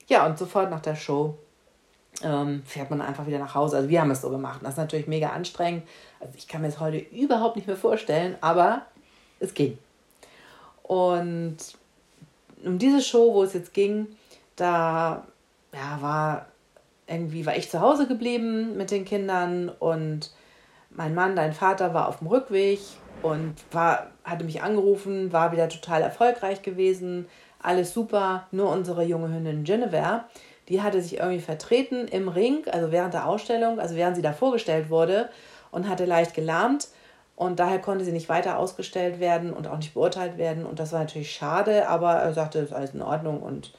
Ja, und sofort nach der Show ähm, fährt man einfach wieder nach Hause. Also wir haben es so gemacht. Das ist natürlich mega anstrengend. Also ich kann mir das heute überhaupt nicht mehr vorstellen, aber es ging. Und um diese Show, wo es jetzt ging, da ja, war irgendwie war ich zu Hause geblieben mit den Kindern und mein Mann, dein Vater, war auf dem Rückweg und war, hatte mich angerufen, war wieder total erfolgreich gewesen, alles super, nur unsere junge Hündin Genevieve, die hatte sich irgendwie vertreten im Ring, also während der Ausstellung, also während sie da vorgestellt wurde und hatte leicht gelahmt. Und daher konnte sie nicht weiter ausgestellt werden und auch nicht beurteilt werden. Und das war natürlich schade, aber er sagte, ist alles in Ordnung und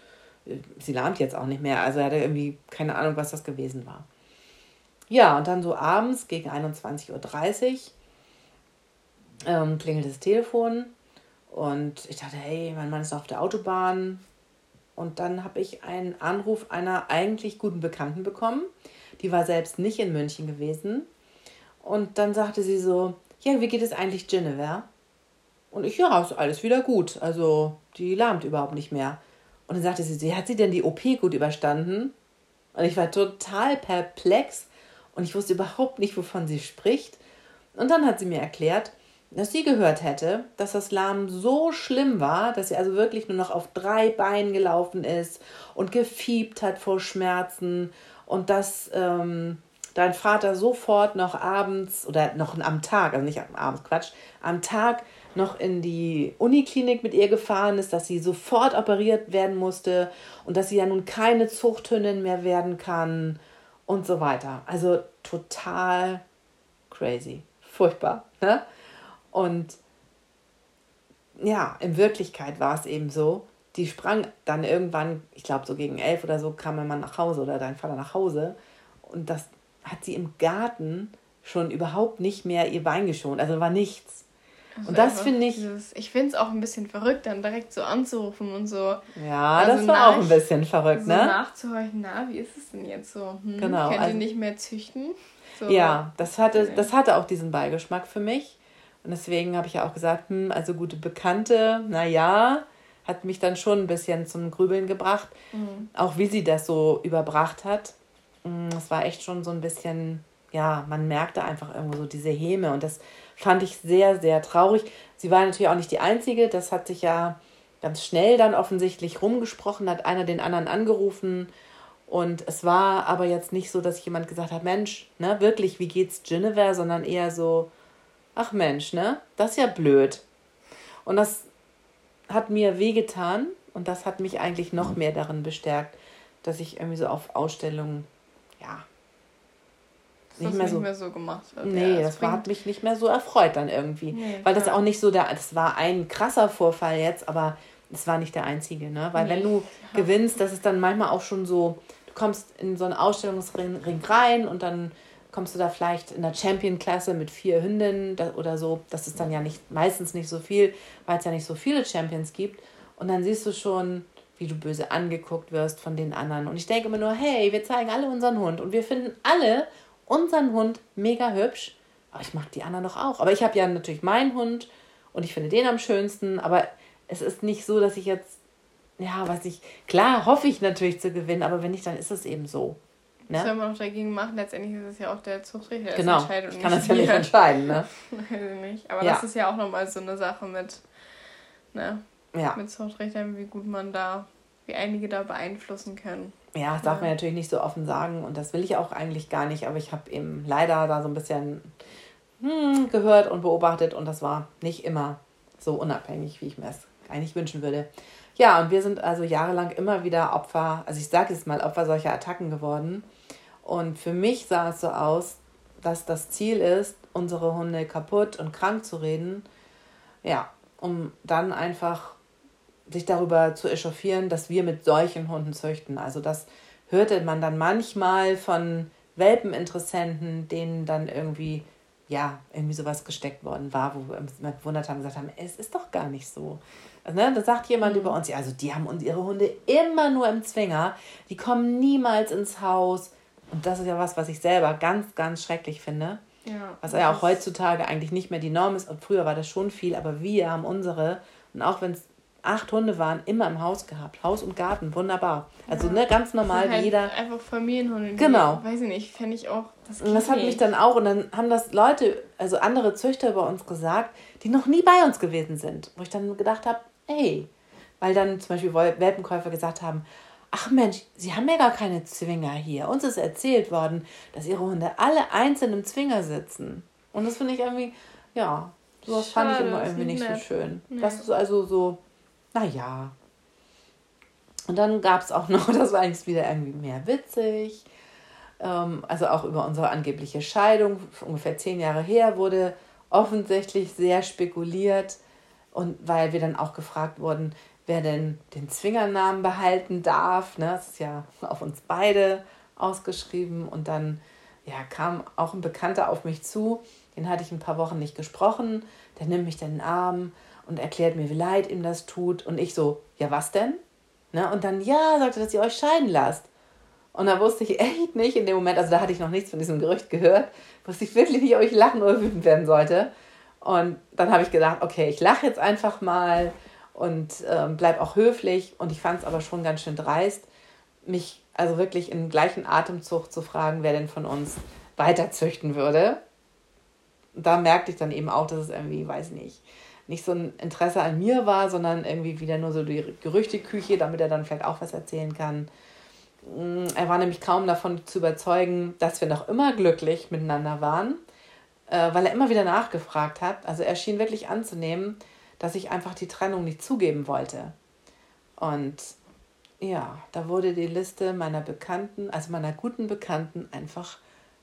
äh, sie lahmt jetzt auch nicht mehr. Also er hatte irgendwie keine Ahnung, was das gewesen war. Ja, und dann so abends gegen 21.30 Uhr ähm, klingelt das Telefon und ich dachte, hey, mein Mann ist auf der Autobahn. Und dann habe ich einen Anruf einer eigentlich guten Bekannten bekommen. Die war selbst nicht in München gewesen. Und dann sagte sie so, ja, wie geht es eigentlich Genevieve? Und ich, ja, ist alles wieder gut. Also, die lahmt überhaupt nicht mehr. Und dann sagte sie, hat sie denn die OP gut überstanden? Und ich war total perplex und ich wusste überhaupt nicht, wovon sie spricht. Und dann hat sie mir erklärt, dass sie gehört hätte, dass das Lahmen so schlimm war, dass sie also wirklich nur noch auf drei Beinen gelaufen ist und gefiebt hat vor Schmerzen und dass ähm, dein Vater sofort noch abends oder noch am Tag, also nicht abends, Quatsch, am Tag noch in die Uniklinik mit ihr gefahren ist, dass sie sofort operiert werden musste und dass sie ja nun keine Zuchthündin mehr werden kann und so weiter. Also total crazy. Furchtbar. Ne? Und ja, in Wirklichkeit war es eben so, die sprang dann irgendwann, ich glaube so gegen elf oder so, kam mein Mann nach Hause oder dein Vater nach Hause und das hat sie im Garten schon überhaupt nicht mehr ihr Bein geschont. Also war nichts. Also und das finde ich. Dieses, ich finde es auch ein bisschen verrückt, dann direkt so anzurufen und so. Ja, also das war nach, auch ein bisschen verrückt, so ne? Nachzuhorchen, na, wie ist es denn jetzt so? Hm, genau. Könnt also, ihr nicht mehr züchten? So. Ja, das hatte, das hatte auch diesen Beigeschmack für mich. Und deswegen habe ich ja auch gesagt, hm, also gute Bekannte, naja, hat mich dann schon ein bisschen zum Grübeln gebracht. Mhm. Auch wie sie das so überbracht hat. Hm, es war echt schon so ein bisschen, ja, man merkte einfach irgendwo so diese Häme und das fand ich sehr, sehr traurig. Sie war natürlich auch nicht die Einzige, das hat sich ja ganz schnell dann offensichtlich rumgesprochen, hat einer den anderen angerufen und es war aber jetzt nicht so, dass jemand gesagt hat, Mensch, ne, wirklich, wie geht's Genevieve, sondern eher so, ach Mensch, ne, das ist ja blöd. Und das hat mir wehgetan und das hat mich eigentlich noch mehr darin bestärkt, dass ich irgendwie so auf Ausstellungen ja, nicht, mehr, nicht so, mehr so gemacht hat. Nee, ja, das, das hat mich nicht mehr so erfreut dann irgendwie. Nee, Weil das auch nicht so der, das war ein krasser Vorfall jetzt, aber es war nicht der einzige, ne? Weil nee. wenn du ja. gewinnst, das ist dann manchmal auch schon so, du kommst in so einen Ausstellungsring rein und dann kommst du da vielleicht in der Champion-Klasse mit vier Hündinnen oder so. Das ist dann ja nicht meistens nicht so viel, weil es ja nicht so viele Champions gibt. Und dann siehst du schon, wie du böse angeguckt wirst von den anderen. Und ich denke immer nur, hey, wir zeigen alle unseren Hund und wir finden alle unseren Hund mega hübsch. Aber ich mag die anderen doch auch. Aber ich habe ja natürlich meinen Hund und ich finde den am schönsten. Aber es ist nicht so, dass ich jetzt, ja, was ich, klar hoffe ich natürlich zu gewinnen, aber wenn nicht, dann ist es eben so. Ne? Was soll man auch dagegen machen? Letztendlich ist es ja auch der Zuchtrichter, der genau. entscheidet. Ich kann das ja nicht entscheiden, ne? Weiß ich nicht. Aber ja. das ist ja auch nochmal so eine Sache mit, ne? ja. mit Zuchtrichtern, wie gut man da, wie einige da beeinflussen können. Ja, das darf man natürlich nicht so offen sagen und das will ich auch eigentlich gar nicht, aber ich habe eben leider da so ein bisschen hm, gehört und beobachtet und das war nicht immer so unabhängig, wie ich mir es eigentlich wünschen würde. Ja, und wir sind also jahrelang immer wieder Opfer, also ich sage jetzt mal Opfer solcher Attacken geworden. Und für mich sah es so aus, dass das Ziel ist, unsere Hunde kaputt und krank zu reden. Ja, um dann einfach sich darüber zu echauffieren, dass wir mit solchen Hunden züchten. Also das hörte man dann manchmal von Welpeninteressenten, denen dann irgendwie, ja, irgendwie sowas gesteckt worden war, wo wir uns gewundert haben, gesagt haben, es ist doch gar nicht so. Also, ne, da sagt jemand mhm. über uns, ja, also die haben uns ihre Hunde immer nur im Zwinger, die kommen niemals ins Haus. Und das ist ja was, was ich selber ganz, ganz schrecklich finde. Ja, was ja auch heutzutage eigentlich nicht mehr die Norm ist. Und früher war das schon viel, aber wir haben unsere. Und auch wenn es acht Hunde waren, immer im Haus gehabt. Haus und Garten, wunderbar. Also ja. ne, ganz normal halt jeder. Einfach Familienhunde. Genau. Weiß ich nicht, fände ich auch. Das, und das hat mich dann auch, und dann haben das Leute, also andere Züchter über uns gesagt, die noch nie bei uns gewesen sind. Wo ich dann gedacht habe, ey, weil dann zum Beispiel Welpenkäufer gesagt haben, ach Mensch, Sie haben ja gar keine Zwinger hier. Uns ist erzählt worden, dass Ihre Hunde alle einzeln im Zwinger sitzen. Und das finde ich irgendwie, ja, sowas fand ich immer irgendwie nicht nett. so schön. Nee. Das ist also so naja. Und dann gab es auch noch, das war eigentlich wieder irgendwie mehr witzig, ähm, also auch über unsere angebliche Scheidung, ungefähr zehn Jahre her, wurde offensichtlich sehr spekuliert. Und weil wir dann auch gefragt wurden, wer denn den Zwingernamen behalten darf. Ne? Das ist ja auf uns beide ausgeschrieben. Und dann ja, kam auch ein Bekannter auf mich zu, den hatte ich ein paar Wochen nicht gesprochen. Der nimmt mich dann in den Arm und erklärt mir, wie leid ihm das tut. Und ich so, ja, was denn? Ne? Und dann, ja, sagte, dass ihr euch scheiden lasst. Und da wusste ich echt nicht in dem Moment, also da hatte ich noch nichts von diesem Gerücht gehört, wusste ich wirklich nicht, ob ich lachen oder wütend werden sollte. Und dann habe ich gedacht, okay, ich lache jetzt einfach mal und ähm, bleib auch höflich. Und ich fand es aber schon ganz schön dreist, mich also wirklich im gleichen Atemzug zu fragen, wer denn von uns weiter züchten würde. Da merkte ich dann eben auch, dass es irgendwie, weiß nicht, nicht so ein Interesse an mir war, sondern irgendwie wieder nur so die Gerüchteküche, damit er dann vielleicht auch was erzählen kann. Mm, er war nämlich kaum davon zu überzeugen, dass wir noch immer glücklich miteinander waren, äh, weil er immer wieder nachgefragt hat. Also er schien wirklich anzunehmen, dass ich einfach die Trennung nicht zugeben wollte. Und ja, da wurde die Liste meiner Bekannten, also meiner guten Bekannten, einfach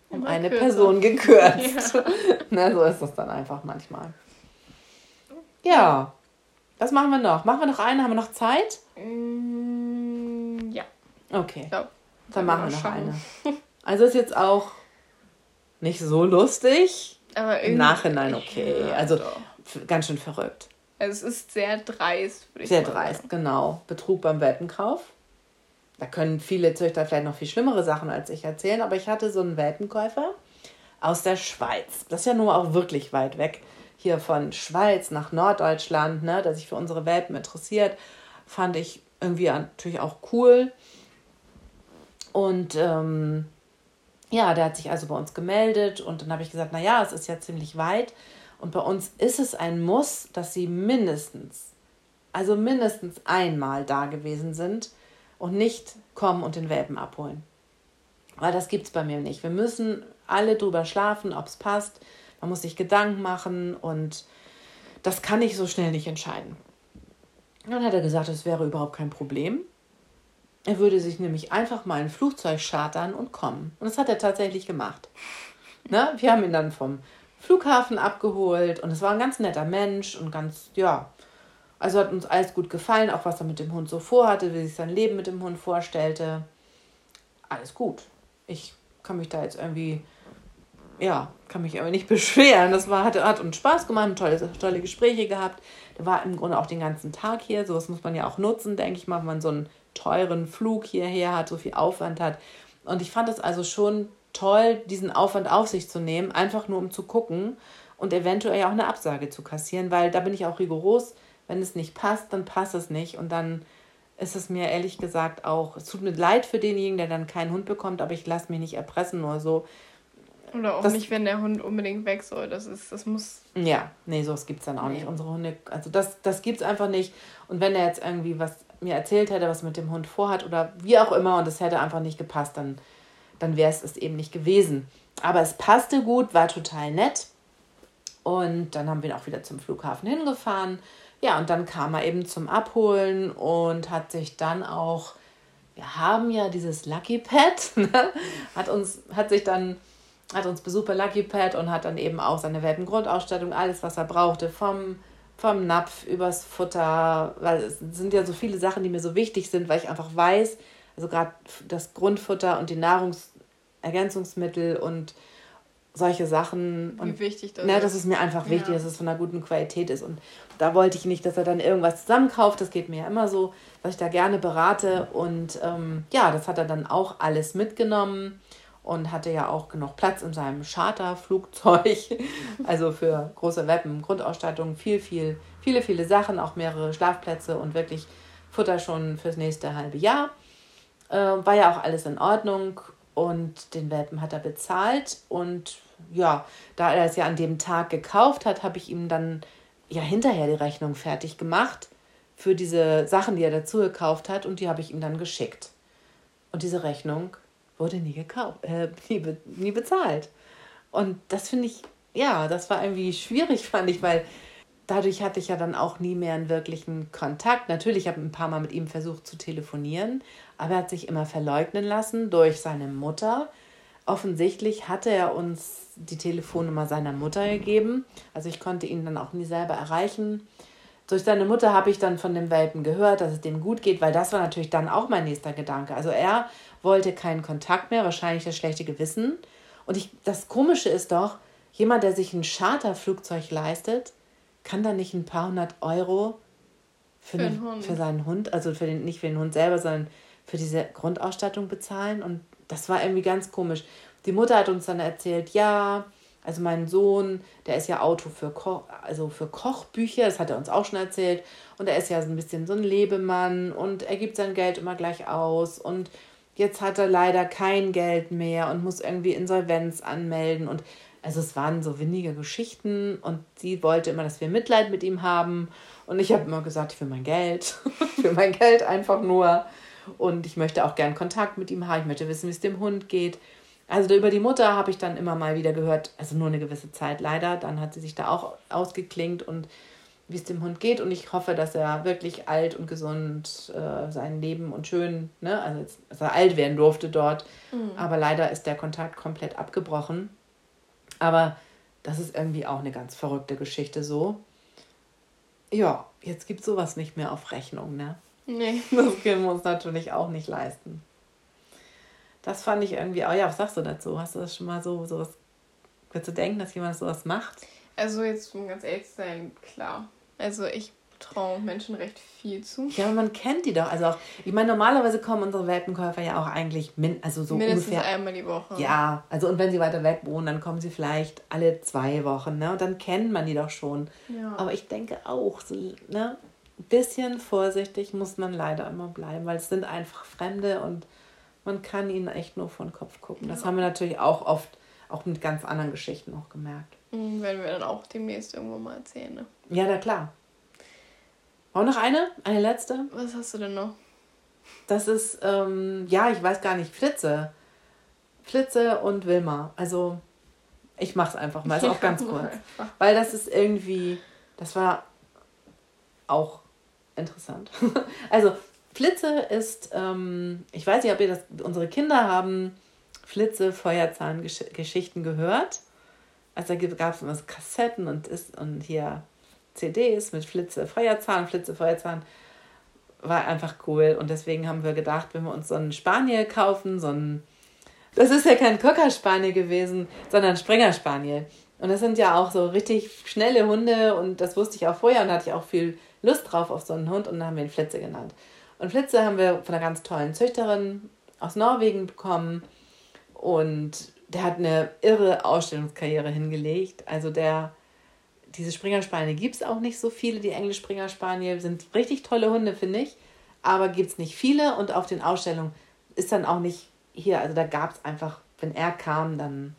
um immer eine kürzer. Person gekürzt. Ja. Na, so ist das dann einfach manchmal. Ja, was machen wir noch? Machen wir noch eine? Haben wir noch Zeit? Mm, ja. Okay. Ja, dann machen wir noch eine. Also ist jetzt auch nicht so lustig. Aber Im Nachhinein okay. Ja, also doch. ganz schön verrückt. Also es ist sehr dreist, würde ich Sehr dreist, sagen. genau. Betrug beim Welpenkauf. Da können viele Züchter vielleicht noch viel schlimmere Sachen als ich erzählen, aber ich hatte so einen Welpenkäufer aus der Schweiz. Das ist ja nur auch wirklich weit weg. Hier von Schweiz nach Norddeutschland, ne, der sich für unsere Welpen interessiert, fand ich irgendwie natürlich auch cool. Und ähm, ja, der hat sich also bei uns gemeldet und dann habe ich gesagt, naja, es ist ja ziemlich weit und bei uns ist es ein Muss, dass sie mindestens, also mindestens einmal da gewesen sind und nicht kommen und den Welpen abholen. Weil das gibt es bei mir nicht. Wir müssen alle drüber schlafen, ob es passt. Man muss sich Gedanken machen und das kann ich so schnell nicht entscheiden. Dann hat er gesagt, es wäre überhaupt kein Problem. Er würde sich nämlich einfach mal ein Flugzeug chartern und kommen. Und das hat er tatsächlich gemacht. Ne? Wir haben ihn dann vom Flughafen abgeholt und es war ein ganz netter Mensch und ganz, ja, also hat uns alles gut gefallen, auch was er mit dem Hund so vorhatte, wie sich sein Leben mit dem Hund vorstellte. Alles gut. Ich kann mich da jetzt irgendwie, ja, kann mich aber nicht beschweren. Das war, hat, hat uns Spaß gemacht, tolle, tolle Gespräche gehabt. Der war im Grunde auch den ganzen Tag hier. Sowas muss man ja auch nutzen, denke ich mal, wenn man so einen teuren Flug hierher hat, so viel Aufwand hat. Und ich fand es also schon toll, diesen Aufwand auf sich zu nehmen, einfach nur um zu gucken und eventuell auch eine Absage zu kassieren, weil da bin ich auch rigoros. Wenn es nicht passt, dann passt es nicht. Und dann ist es mir ehrlich gesagt auch, es tut mir leid für denjenigen, der dann keinen Hund bekommt, aber ich lasse mich nicht erpressen oder so. Oder auch das, nicht, wenn der Hund unbedingt weg soll. Das ist, das muss. Ja, nee, sowas gibt es dann auch nee. nicht. Unsere Hunde, also das, das gibt es einfach nicht. Und wenn er jetzt irgendwie was mir erzählt hätte, was mit dem Hund vorhat oder wie auch immer und es hätte einfach nicht gepasst, dann, dann wäre es es eben nicht gewesen. Aber es passte gut, war total nett. Und dann haben wir ihn auch wieder zum Flughafen hingefahren. Ja, und dann kam er eben zum Abholen und hat sich dann auch, wir haben ja dieses Lucky Pad, ne? hat uns, hat sich dann, hat uns besucht bei Lucky Pad und hat dann eben auch seine Welpengrundausstattung, alles, was er brauchte, vom vom Napf übers Futter, weil es sind ja so viele Sachen, die mir so wichtig sind, weil ich einfach weiß, also gerade das Grundfutter und die Nahrungsergänzungsmittel und solche Sachen. Wie und, wichtig das na, ist. Das ist mir einfach wichtig, ja. dass es von einer guten Qualität ist. Und da wollte ich nicht, dass er dann irgendwas zusammenkauft. Das geht mir ja immer so, dass ich da gerne berate. Und ähm, ja, das hat er dann auch alles mitgenommen und hatte ja auch genug Platz in seinem Charterflugzeug. Also für große Weppen, Grundausstattung, viel, viel, viele, viele Sachen, auch mehrere Schlafplätze und wirklich Futter schon fürs nächste halbe Jahr. Äh, war ja auch alles in Ordnung und den Welpen hat er bezahlt und ja, da er es ja an dem Tag gekauft hat, habe ich ihm dann ja hinterher die Rechnung fertig gemacht für diese Sachen, die er dazu gekauft hat und die habe ich ihm dann geschickt. Und diese Rechnung wurde nie gekauft, äh, nie, be nie bezahlt. Und das finde ich, ja, das war irgendwie schwierig, fand ich, weil dadurch hatte ich ja dann auch nie mehr einen wirklichen Kontakt. Natürlich habe ich ein paar Mal mit ihm versucht zu telefonieren, aber er hat sich immer verleugnen lassen durch seine Mutter. Offensichtlich hatte er uns die Telefonnummer seiner Mutter gegeben. Also ich konnte ihn dann auch nie selber erreichen. Durch seine Mutter habe ich dann von dem Welpen gehört, dass es dem gut geht, weil das war natürlich dann auch mein nächster Gedanke. Also er wollte keinen Kontakt mehr, wahrscheinlich das schlechte Gewissen. Und ich, das Komische ist doch, jemand, der sich ein Charterflugzeug leistet, kann da nicht ein paar hundert Euro für, für, eine, für seinen Hund, also für den, nicht für den Hund selber, sondern für diese Grundausstattung bezahlen. Und das war irgendwie ganz komisch. Die Mutter hat uns dann erzählt, ja, also mein Sohn, der ist ja Auto für, Ko also für Kochbücher, das hat er uns auch schon erzählt. Und er ist ja so ein bisschen so ein Lebemann und er gibt sein Geld immer gleich aus. Und jetzt hat er leider kein Geld mehr und muss irgendwie Insolvenz anmelden. Und also es waren so windige Geschichten und sie wollte immer, dass wir Mitleid mit ihm haben. Und ich habe immer gesagt, ich will mein Geld. für mein Geld einfach nur. Und ich möchte auch gern Kontakt mit ihm haben. Ich möchte wissen, wie es dem Hund geht. Also über die Mutter habe ich dann immer mal wieder gehört, also nur eine gewisse Zeit leider. Dann hat sie sich da auch ausgeklingt und wie es dem Hund geht. Und ich hoffe, dass er wirklich alt und gesund äh, sein Leben und schön, ne, also dass er alt werden durfte dort. Mhm. Aber leider ist der Kontakt komplett abgebrochen. Aber das ist irgendwie auch eine ganz verrückte Geschichte so. Ja, jetzt gibt es sowas nicht mehr auf Rechnung, ne? Nee. Das können wir uns natürlich auch nicht leisten. Das fand ich irgendwie, oh ja, was sagst du dazu? Hast du das schon mal so, sowas, würdest du denken, dass jemand sowas macht? Also jetzt, um ganz ehrlich zu sein, klar. Also ich traue Menschen recht viel zu. Ja, aber man kennt die doch. Also auch, ich meine, normalerweise kommen unsere Welpenkäufer ja auch eigentlich min, also so mindestens ungefähr, einmal die Woche. Ja, also und wenn sie weiter weg wohnen, dann kommen sie vielleicht alle zwei Wochen, ne? Und dann kennt man die doch schon. Ja. Aber ich denke auch, so, ne? Ein bisschen vorsichtig muss man leider immer bleiben, weil es sind einfach Fremde und man kann ihnen echt nur von Kopf gucken. Das haben wir natürlich auch oft, auch mit ganz anderen Geschichten auch gemerkt. Mhm, werden wir dann auch demnächst irgendwo mal erzählen, ne? Ja, na klar. Auch noch eine? Eine letzte? Was hast du denn noch? Das ist, ähm, ja, ich weiß gar nicht, Flitze. Flitze und Wilma. Also, ich mach's einfach mal, ist auch ganz kurz. Weil das ist irgendwie, das war auch interessant. also, Flitze ist, ähm, ich weiß nicht, ob ihr das, unsere Kinder haben Flitze, Feuerzahn-Geschichten gehört. Also da gab es immer Kassetten und, ist, und hier CDs mit Flitze, Feuerzahn, Flitze, Feuerzahn. War einfach cool. Und deswegen haben wir gedacht, wenn wir uns so einen Spaniel kaufen, so einen. Das ist ja kein Cocker Spaniel gewesen, sondern Springer Spaniel. Und das sind ja auch so richtig schnelle Hunde und das wusste ich auch vorher und hatte ich auch viel Lust drauf auf so einen Hund und dann haben wir ihn Flitze genannt. Und Flitze haben wir von einer ganz tollen Züchterin aus Norwegen bekommen. Und der hat eine irre Ausstellungskarriere hingelegt. Also der, diese Springerspaniel gibt es auch nicht so viele. Die Englisch Springerspaniel sind richtig tolle Hunde, finde ich. Aber gibt es nicht viele. Und auf den Ausstellungen ist dann auch nicht hier. Also da gab es einfach, wenn er kam, dann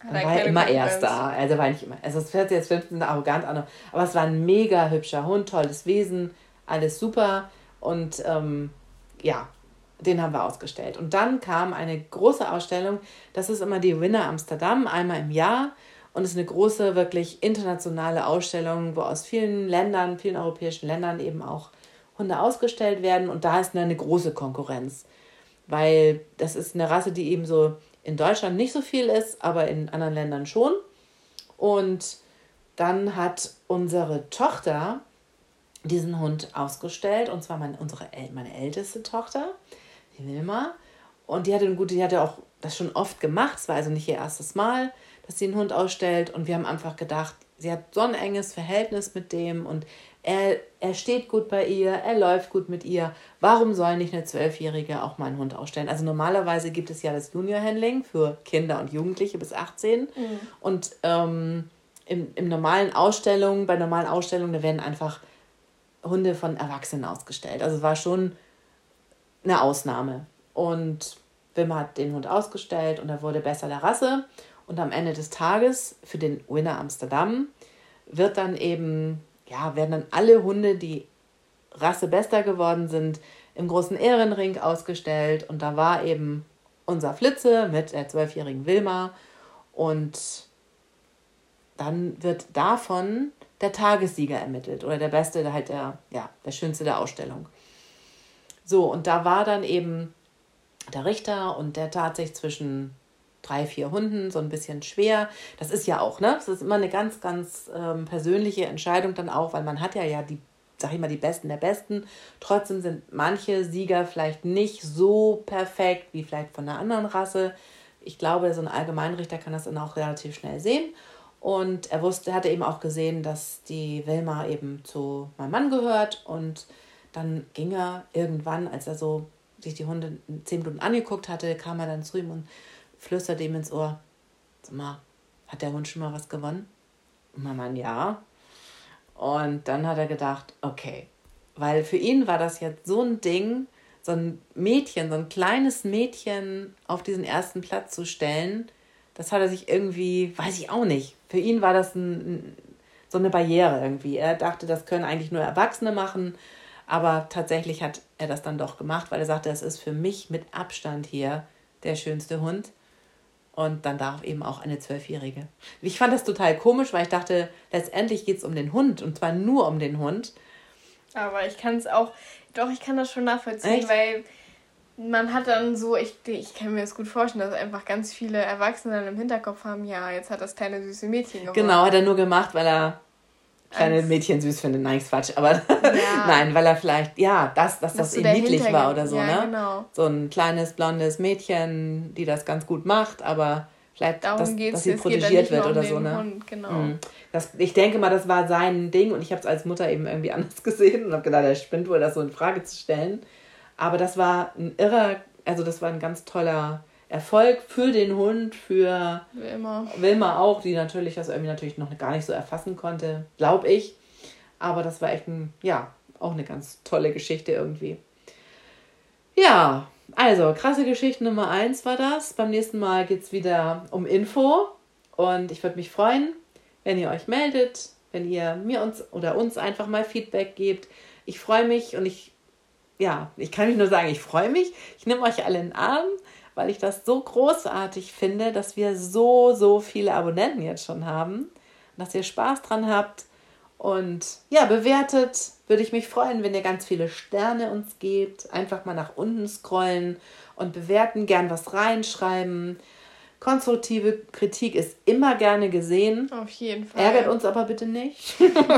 dann war er immer Erster. Also war nicht immer. Also es hört sich jetzt 15 arrogant an, aber es war ein mega hübscher Hund, tolles Wesen, alles super. Und ähm, ja, den haben wir ausgestellt. Und dann kam eine große Ausstellung. Das ist immer die Winner Amsterdam, einmal im Jahr. Und es ist eine große, wirklich internationale Ausstellung, wo aus vielen Ländern, vielen europäischen Ländern eben auch Hunde ausgestellt werden. Und da ist eine große Konkurrenz. Weil das ist eine Rasse, die eben so in Deutschland nicht so viel ist, aber in anderen Ländern schon. Und dann hat unsere Tochter diesen Hund ausgestellt und zwar meine, unsere, meine älteste Tochter, die Wilma. Und die hatte gute, die hatte auch das schon oft gemacht. Es war also nicht ihr erstes Mal, dass sie einen Hund ausstellt. Und wir haben einfach gedacht, sie hat so ein enges Verhältnis mit dem und er, er steht gut bei ihr, er läuft gut mit ihr. Warum soll nicht eine Zwölfjährige auch mal einen Hund ausstellen? Also normalerweise gibt es ja das Junior-Handling für Kinder und Jugendliche bis 18. Mhm. Und ähm, im, im normalen Ausstellungen, bei normalen Ausstellungen, da werden einfach Hunde von Erwachsenen ausgestellt. Also war schon eine Ausnahme. Und Wim hat den Hund ausgestellt und er wurde besser der Rasse. Und am Ende des Tages für den Winner Amsterdam wird dann eben, ja, werden dann alle Hunde, die Rasse bester geworden sind, im großen Ehrenring ausgestellt. Und da war eben unser Flitze mit der zwölfjährigen Wilma. Und dann wird davon der Tagessieger ermittelt oder der Beste, der halt der, ja, der Schönste der Ausstellung. So, und da war dann eben der Richter und der tat sich zwischen drei, vier Hunden so ein bisschen schwer. Das ist ja auch, ne? Das ist immer eine ganz, ganz ähm, persönliche Entscheidung dann auch, weil man hat ja ja die, sag ich mal, die Besten der Besten. Trotzdem sind manche Sieger vielleicht nicht so perfekt wie vielleicht von einer anderen Rasse. Ich glaube, so ein Allgemeinrichter kann das dann auch relativ schnell sehen. Und er wusste, hatte eben auch gesehen, dass die Wilma eben zu meinem Mann gehört. Und dann ging er irgendwann, als er so sich die Hunde zehn Minuten angeguckt hatte, kam er dann zu ihm und flüsterte ihm ins Ohr, sag mal, hat der Hund schon mal was gewonnen? Mann, ja. Und dann hat er gedacht, okay, weil für ihn war das jetzt so ein Ding, so ein Mädchen, so ein kleines Mädchen auf diesen ersten Platz zu stellen, das hat er sich irgendwie, weiß ich auch nicht, für ihn war das ein, so eine Barriere irgendwie. Er dachte, das können eigentlich nur Erwachsene machen, aber tatsächlich hat er das dann doch gemacht, weil er sagte, das ist für mich mit Abstand hier der schönste Hund. Und dann darf eben auch eine Zwölfjährige. Ich fand das total komisch, weil ich dachte, letztendlich geht es um den Hund und zwar nur um den Hund. Aber ich kann es auch, doch, ich kann das schon nachvollziehen, Echt? weil man hat dann so, ich, ich kann mir das gut vorstellen, dass einfach ganz viele Erwachsene dann im Hinterkopf haben, ja, jetzt hat das kleine süße Mädchen gewonnen. Genau, hat er nur gemacht, weil er kleine Mädchen süß findet. Nein, Quatsch, aber ja. nein, weil er vielleicht, ja, das, dass das, das so niedlich war oder so, ja, ne? Genau. So ein kleines blondes Mädchen, die das ganz gut macht, aber vielleicht, Darum dass, dass sie protegiert wird oder so, ne? Hund, genau. Mhm. Das, ich denke mal, das war sein Ding und ich habe es als Mutter eben irgendwie anders gesehen und habe gedacht, er spinnt wohl, das so in Frage zu stellen. Aber das war ein irrer, also das war ein ganz toller Erfolg für den Hund, für Wilma. Wilma auch, die natürlich das irgendwie natürlich noch gar nicht so erfassen konnte, glaube ich. Aber das war echt ein, ja, auch eine ganz tolle Geschichte irgendwie. Ja, also krasse Geschichte Nummer eins war das. Beim nächsten Mal geht es wieder um Info. Und ich würde mich freuen, wenn ihr euch meldet, wenn ihr mir uns oder uns einfach mal Feedback gebt. Ich freue mich und ich, ja, ich kann mich nur sagen, ich freue mich. Ich nehme euch alle in den Arm weil ich das so großartig finde, dass wir so, so viele Abonnenten jetzt schon haben. Dass ihr Spaß dran habt. Und ja, bewertet, würde ich mich freuen, wenn ihr ganz viele Sterne uns gebt. Einfach mal nach unten scrollen und bewerten, gern was reinschreiben. Konstruktive Kritik ist immer gerne gesehen. Auf jeden Fall. Ärgert uns aber bitte nicht.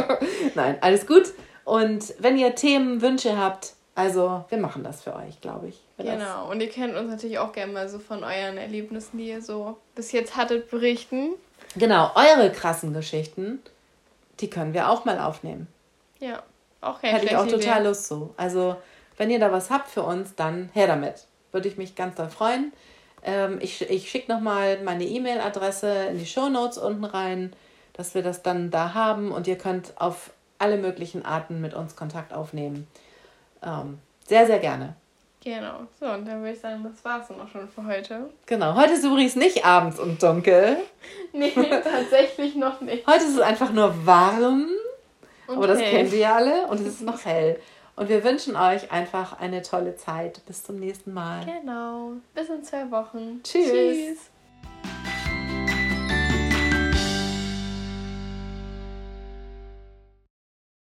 Nein, alles gut. Und wenn ihr Themen, Wünsche habt, also wir machen das für euch, glaube ich. Genau, und ihr könnt uns natürlich auch gerne mal so von euren Erlebnissen, die ihr so bis jetzt hattet, berichten. Genau, eure krassen Geschichten, die können wir auch mal aufnehmen. Ja, auch keine Hätte ich auch total Idee. Lust so. Also, wenn ihr da was habt für uns, dann her damit. Würde ich mich ganz doll freuen. Ähm, ich ich schicke nochmal meine E-Mail-Adresse in die Show Notes unten rein, dass wir das dann da haben und ihr könnt auf alle möglichen Arten mit uns Kontakt aufnehmen. Ähm, sehr, sehr gerne. Genau. So, und dann würde ich sagen, das war es dann auch schon für heute. Genau. Heute ist übrigens nicht abends und dunkel. nee, tatsächlich noch nicht. Heute ist es einfach nur warm. Und aber das hell. kennt ihr alle. Und es ist noch hell. Und wir wünschen euch einfach eine tolle Zeit. Bis zum nächsten Mal. Genau. Bis in zwei Wochen. Tschüss. Tschüss.